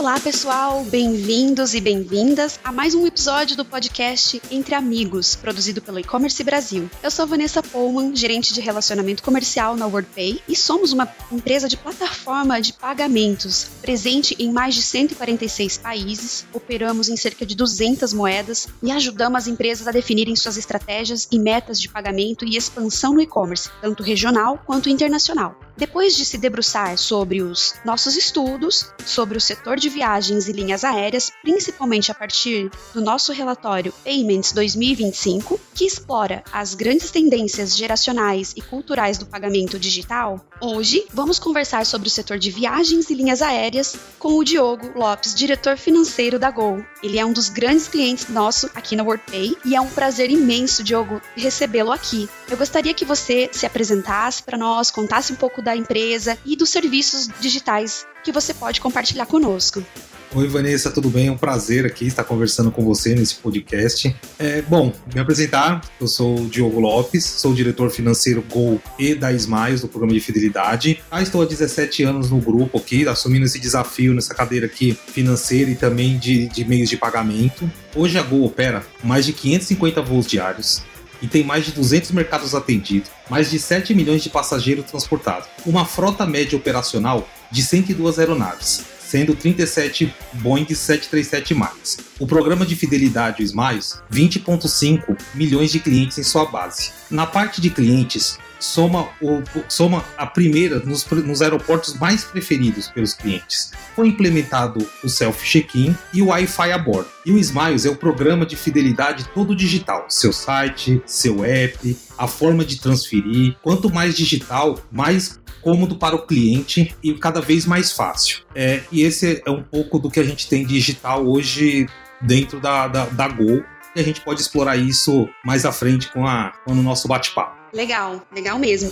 Olá, pessoal, bem-vindos e bem-vindas a mais um episódio do podcast Entre Amigos, produzido pelo E-Commerce Brasil. Eu sou Vanessa Pullman, gerente de relacionamento comercial na WordPay, e somos uma empresa de plataforma de pagamentos, presente em mais de 146 países, operamos em cerca de 200 moedas e ajudamos as empresas a definirem suas estratégias e metas de pagamento e expansão no e-commerce, tanto regional quanto internacional. Depois de se debruçar sobre os nossos estudos, sobre o setor de viagens e linhas aéreas, principalmente a partir do nosso relatório Payments 2025, que explora as grandes tendências geracionais e culturais do pagamento digital, hoje vamos conversar sobre o setor de viagens e linhas aéreas com o Diogo Lopes, diretor financeiro da Gol. Ele é um dos grandes clientes nosso aqui na WordPay e é um prazer imenso, Diogo, recebê-lo aqui. Eu gostaria que você se apresentasse para nós, contasse um pouco da da empresa e dos serviços digitais que você pode compartilhar conosco. Oi, Vanessa, tudo bem? É um prazer aqui estar conversando com você nesse podcast. É, bom, me apresentar, eu sou o Diogo Lopes, sou diretor financeiro Gol e da Smiles, do programa de fidelidade. Ah, estou há 17 anos no grupo aqui, assumindo esse desafio nessa cadeira aqui financeira e também de, de meios de pagamento. Hoje a Gol opera mais de 550 voos diários, e tem mais de 200 mercados atendidos, mais de 7 milhões de passageiros transportados, uma frota média operacional de 102 aeronaves, sendo 37 Boeing 737 MAX. O programa de fidelidade, o Smiles, 20,5 milhões de clientes em sua base. Na parte de clientes, soma, o, soma a primeira nos, nos aeroportos mais preferidos pelos clientes. Foi implementado o self-check-in e o Wi-Fi a bordo. E o Smiles é o programa de fidelidade todo digital. Seu site, seu app, a forma de transferir. Quanto mais digital, mais cômodo para o cliente e cada vez mais fácil. É, e esse é um pouco do que a gente tem digital hoje dentro da, da, da Gol. E a gente pode explorar isso mais à frente com, a, com o nosso bate-papo. Legal, legal mesmo.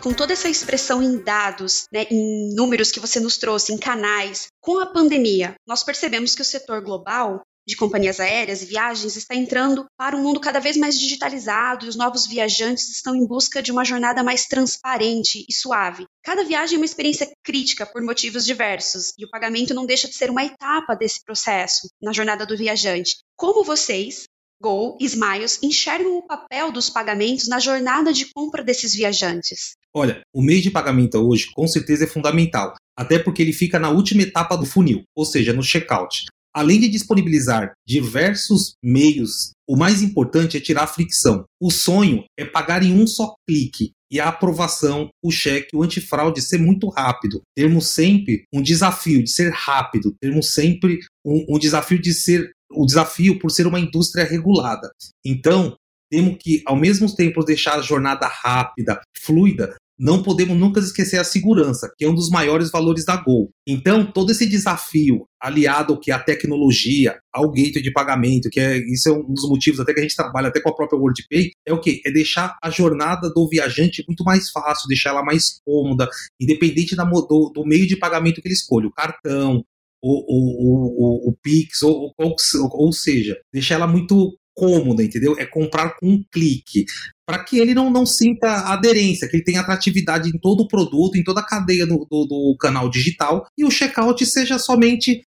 com toda essa expressão em dados, né, em números que você nos trouxe, em canais, com a pandemia, nós percebemos que o setor global de companhias aéreas e viagens está entrando para um mundo cada vez mais digitalizado e os novos viajantes estão em busca de uma jornada mais transparente e suave. Cada viagem é uma experiência crítica por motivos diversos e o pagamento não deixa de ser uma etapa desse processo na jornada do viajante. Como vocês, Gol e Smiles enxergam o papel dos pagamentos na jornada de compra desses viajantes? Olha, o meio de pagamento hoje com certeza é fundamental, até porque ele fica na última etapa do funil, ou seja, no checkout. Além de disponibilizar diversos meios, o mais importante é tirar a fricção. O sonho é pagar em um só clique e a aprovação, o cheque, o antifraude ser muito rápido. Termos sempre um desafio de ser rápido, termos sempre um, um desafio de ser o desafio por ser uma indústria regulada. Então, temos que, ao mesmo tempo, deixar a jornada rápida, fluida, não podemos nunca esquecer a segurança, que é um dos maiores valores da Gol. Então, todo esse desafio, aliado que a tecnologia, ao gateway de pagamento, que é isso é um dos motivos até que a gente trabalha até com a própria WorldPay, é o que? É deixar a jornada do viajante muito mais fácil, deixar ela mais cômoda, independente da, do, do meio de pagamento que ele escolhe, o cartão, o, o, o, o Pix, ou, ou, ou seja, deixar ela muito cômoda, entendeu? É comprar com um clique. Para que ele não, não sinta aderência, que ele tenha atratividade em todo o produto, em toda a cadeia do, do, do canal digital, e o checkout seja somente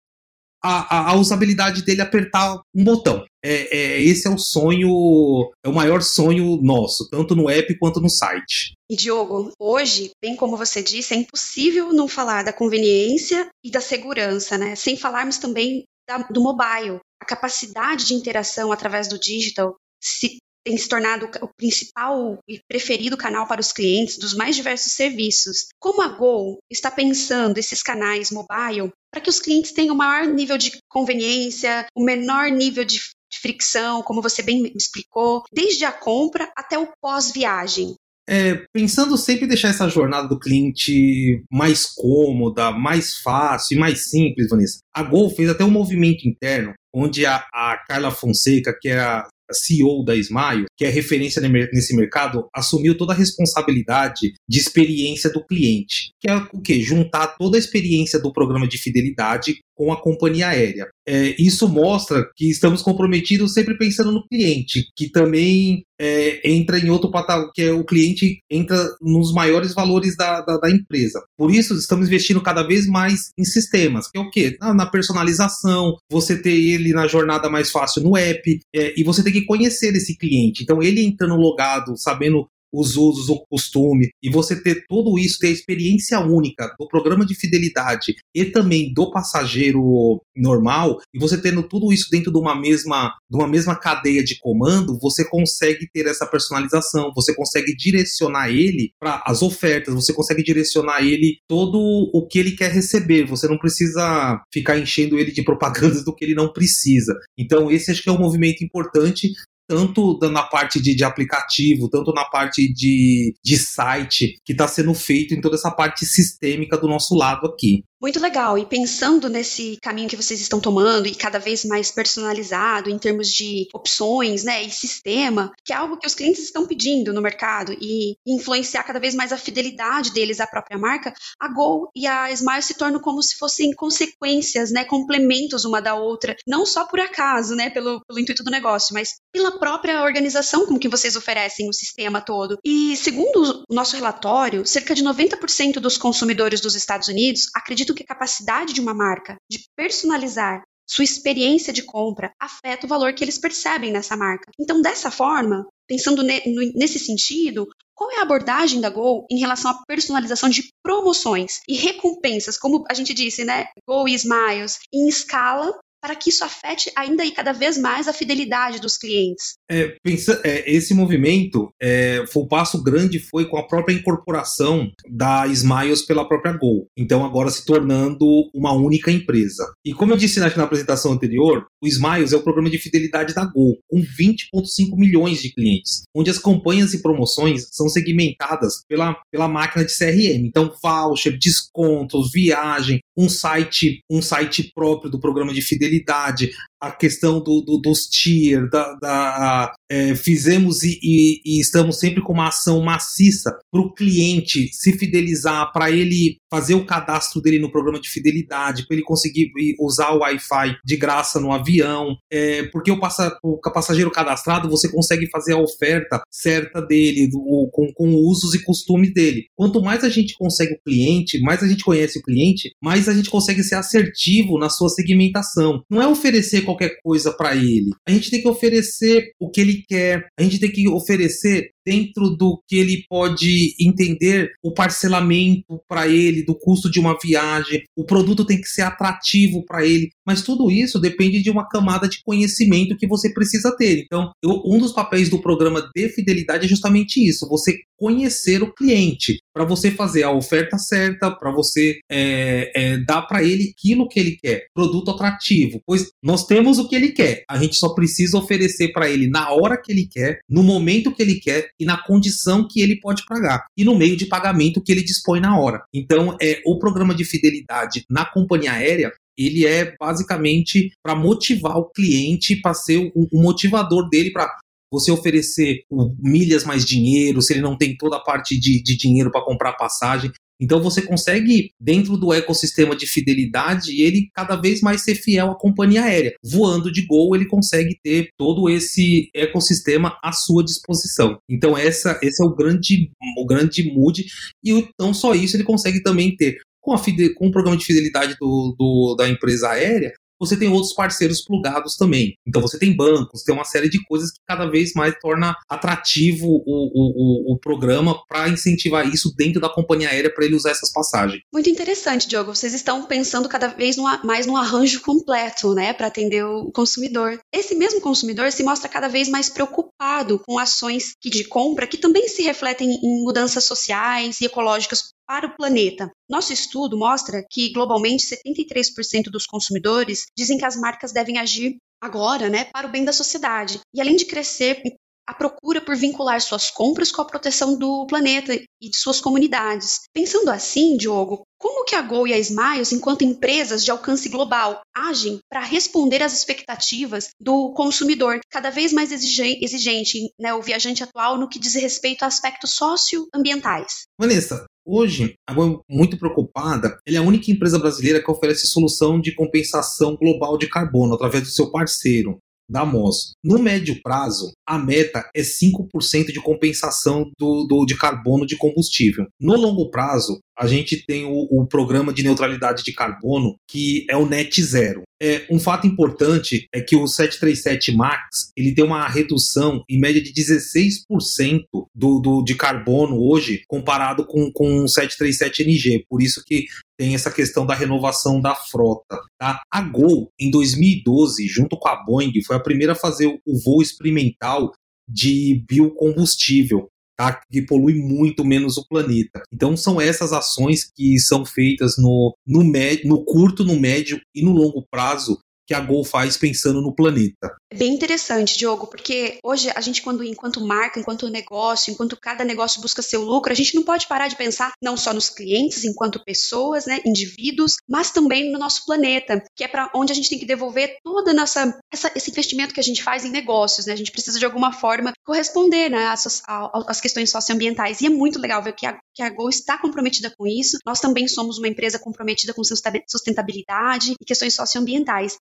a, a, a usabilidade dele apertar um botão. É, é, esse é o sonho, é o maior sonho nosso, tanto no app quanto no site. E Diogo, hoje, bem como você disse, é impossível não falar da conveniência e da segurança, né? Sem falarmos também da, do mobile. A capacidade de interação através do digital se, tem se tornado o principal e preferido canal para os clientes dos mais diversos serviços. Como a Go está pensando esses canais mobile para que os clientes tenham o maior nível de conveniência, o menor nível de fricção, como você bem explicou, desde a compra até o pós-viagem. É, pensando sempre em deixar essa jornada do cliente mais cômoda, mais fácil e mais simples, Vanessa. A Gol fez até um movimento interno onde a, a Carla Fonseca, que é a CEO da Smile, que é referência nesse mercado, assumiu toda a responsabilidade de experiência do cliente, que é o que juntar toda a experiência do programa de fidelidade com a companhia aérea. É, isso mostra que estamos comprometidos sempre pensando no cliente, que também é, entra em outro patamar, que é o cliente entra nos maiores valores da, da, da, empresa. Por isso, estamos investindo cada vez mais em sistemas, que é o quê? Na, na personalização, você ter ele na jornada mais fácil no app, é, e você tem que conhecer esse cliente. Então, ele entrando logado, sabendo os usos, o costume, e você ter tudo isso, ter a experiência única do programa de fidelidade e também do passageiro normal, e você tendo tudo isso dentro de uma mesma, de uma mesma cadeia de comando, você consegue ter essa personalização, você consegue direcionar ele para as ofertas, você consegue direcionar ele todo o que ele quer receber, você não precisa ficar enchendo ele de propagandas do que ele não precisa. Então, esse acho que é um movimento importante tanto na parte de, de aplicativo, tanto na parte de, de site, que está sendo feito em toda essa parte sistêmica do nosso lado aqui. Muito legal. E pensando nesse caminho que vocês estão tomando e cada vez mais personalizado em termos de opções, né, e sistema, que é algo que os clientes estão pedindo no mercado e influenciar cada vez mais a fidelidade deles à própria marca, a Gol e a Smile se tornam como se fossem consequências, né, complementos uma da outra, não só por acaso, né, pelo, pelo intuito do negócio, mas pela própria organização com que vocês oferecem o sistema todo. E segundo o nosso relatório, cerca de 90% dos consumidores dos Estados Unidos acreditam que a capacidade de uma marca de personalizar sua experiência de compra afeta o valor que eles percebem nessa marca. Então, dessa forma, pensando nesse sentido, qual é a abordagem da Gol em relação à personalização de promoções e recompensas, como a gente disse, né? Gol e Smiles, em escala para que isso afete ainda e cada vez mais a fidelidade dos clientes. É, pensa, é, esse movimento, é, foi, o passo grande foi com a própria incorporação da Smiles pela própria Gol. Então agora se tornando uma única empresa. E como eu disse na, na apresentação anterior, o Smiles é o programa de fidelidade da Gol, com 20,5 milhões de clientes, onde as campanhas e promoções são segmentadas pela, pela máquina de CRM. Então, voucher, descontos, viagem, um site, um site próprio do programa de fidelidade, a questão do, do dos tier, da, da uh, é, fizemos e, e, e, estamos sempre com uma ação maciça para o cliente se fidelizar, para ele fazer o cadastro dele no programa de fidelidade, para ele conseguir usar o Wi-Fi de graça no avião, é, porque o, passa, o passageiro cadastrado você consegue fazer a oferta certa dele, do, com, com usos e costumes dele. Quanto mais a gente consegue o cliente, mais a gente conhece o cliente, mais a gente consegue ser assertivo na sua segmentação. Não é oferecer qualquer coisa para ele. A gente tem que oferecer o que ele quer. A gente tem que oferecer dentro do que ele pode entender o parcelamento para ele, do custo de uma viagem, o produto tem que ser atrativo para ele, mas tudo isso depende de uma camada de conhecimento que você precisa ter. Então, eu, um dos papéis do programa de fidelidade é justamente isso: você conhecer o cliente, para você fazer a oferta certa, para você é, é, dar para ele aquilo que ele quer, produto atrativo. Pois nós temos o que ele quer, a gente só precisa oferecer para ele na hora que ele quer, no momento que ele quer e na condição que ele pode pagar e no meio de pagamento que ele dispõe na hora. Então, é o programa de fidelidade na companhia aérea ele é basicamente para motivar o cliente, para ser o, o motivador dele para você oferecer milhas mais dinheiro, se ele não tem toda a parte de, de dinheiro para comprar passagem. Então você consegue, dentro do ecossistema de fidelidade, ele cada vez mais ser fiel à companhia aérea. Voando de Gol, ele consegue ter todo esse ecossistema à sua disposição. Então essa, esse é o grande, o grande mood. E não só isso, ele consegue também ter com, a, com o programa de fidelidade do, do, da empresa aérea, você tem outros parceiros plugados também. Então você tem bancos, tem uma série de coisas que cada vez mais torna atrativo o, o, o, programa para incentivar isso dentro da companhia aérea para ele usar essas passagens. Muito interessante, Diogo. Vocês estão pensando cada vez mais num arranjo completo, né, para atender o consumidor. Esse mesmo consumidor se mostra cada vez mais preocupado com ações de compra que também se refletem em mudanças sociais e ecológicas para o planeta. Nosso estudo mostra que, globalmente, 73% dos consumidores dizem que as marcas devem agir agora, né, para o bem da sociedade. E além de crescer a procura por vincular suas compras com a proteção do planeta e de suas comunidades. Pensando assim, Diogo, como que a Gol e a Smiles, enquanto empresas de alcance global, agem para responder às expectativas do consumidor, cada vez mais exigente, né, o viajante atual, no que diz respeito a aspectos socioambientais? Vanessa, Hoje, a Gol é muito preocupada, ele é a única empresa brasileira que oferece solução de compensação global de carbono através do seu parceiro, da MOS. No médio prazo, a meta é 5% de compensação do, do, de carbono de combustível. No longo prazo, a gente tem o, o, programa de neutralidade de carbono, que é o Net Zero. É, um fato importante é que o 737 MAX ele tem uma redução em média de 16% do, do, de carbono hoje, comparado com, com o 737NG. Por isso que tem essa questão da renovação da frota. Tá? A Gol, em 2012, junto com a Boeing, foi a primeira a fazer o voo experimental de biocombustível tá? que polui muito menos o planeta. Então são essas ações que são feitas no, no, no curto, no médio e no longo prazo que a Gol faz pensando no planeta. É bem interessante, Diogo, porque hoje a gente, quando enquanto marca, enquanto negócio, enquanto cada negócio busca seu lucro, a gente não pode parar de pensar não só nos clientes, enquanto pessoas, né, indivíduos, mas também no nosso planeta, que é para onde a gente tem que devolver toda nossa essa, esse investimento que a gente faz em negócios, né? A gente precisa de alguma forma corresponder, né, às, às questões socioambientais. E é muito legal ver que a, que a Gol está comprometida com isso. Nós também somos uma empresa comprometida com sustentabilidade e questões socioambientais.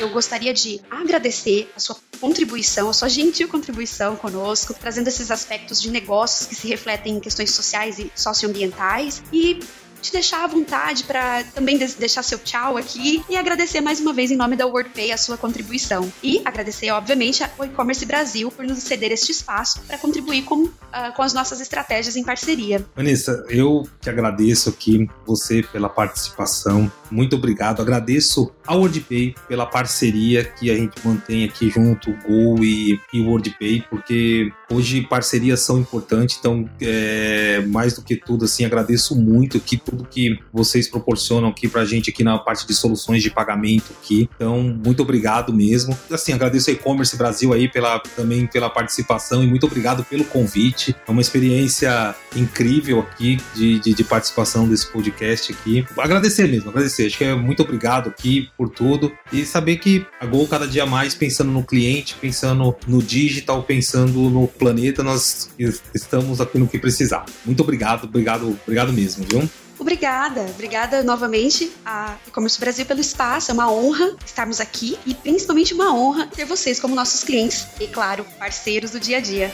Eu gostaria de agradecer a sua contribuição, a sua gentil contribuição conosco, trazendo esses aspectos de negócios que se refletem em questões sociais e socioambientais e te deixar à vontade para também deixar seu tchau aqui e agradecer mais uma vez em nome da WordPay a sua contribuição. E agradecer, obviamente, ao e-commerce Brasil por nos ceder este espaço para contribuir com, uh, com as nossas estratégias em parceria. Vanessa, eu te agradeço aqui você pela participação. Muito obrigado. Agradeço ao WordPay pela parceria que a gente mantém aqui junto, o Go e, e o WordPay, porque hoje parcerias são importantes, então é, mais do que tudo, assim, agradeço muito que tudo que vocês proporcionam aqui pra gente aqui na parte de soluções de pagamento aqui. Então, muito obrigado mesmo. Assim, agradeço a e-commerce Brasil aí pela, também pela participação e muito obrigado pelo convite. É uma experiência incrível aqui de, de, de participação desse podcast aqui. Agradecer mesmo, agradecer. Acho que é muito obrigado aqui por tudo e saber que a Gol cada dia mais pensando no cliente, pensando no digital, pensando no planeta, nós estamos aqui no que precisar. Muito obrigado, obrigado, obrigado mesmo, viu? Obrigada, obrigada novamente a E-Commerce Brasil pelo espaço. É uma honra estarmos aqui e principalmente uma honra ter vocês como nossos clientes e, claro, parceiros do dia a dia.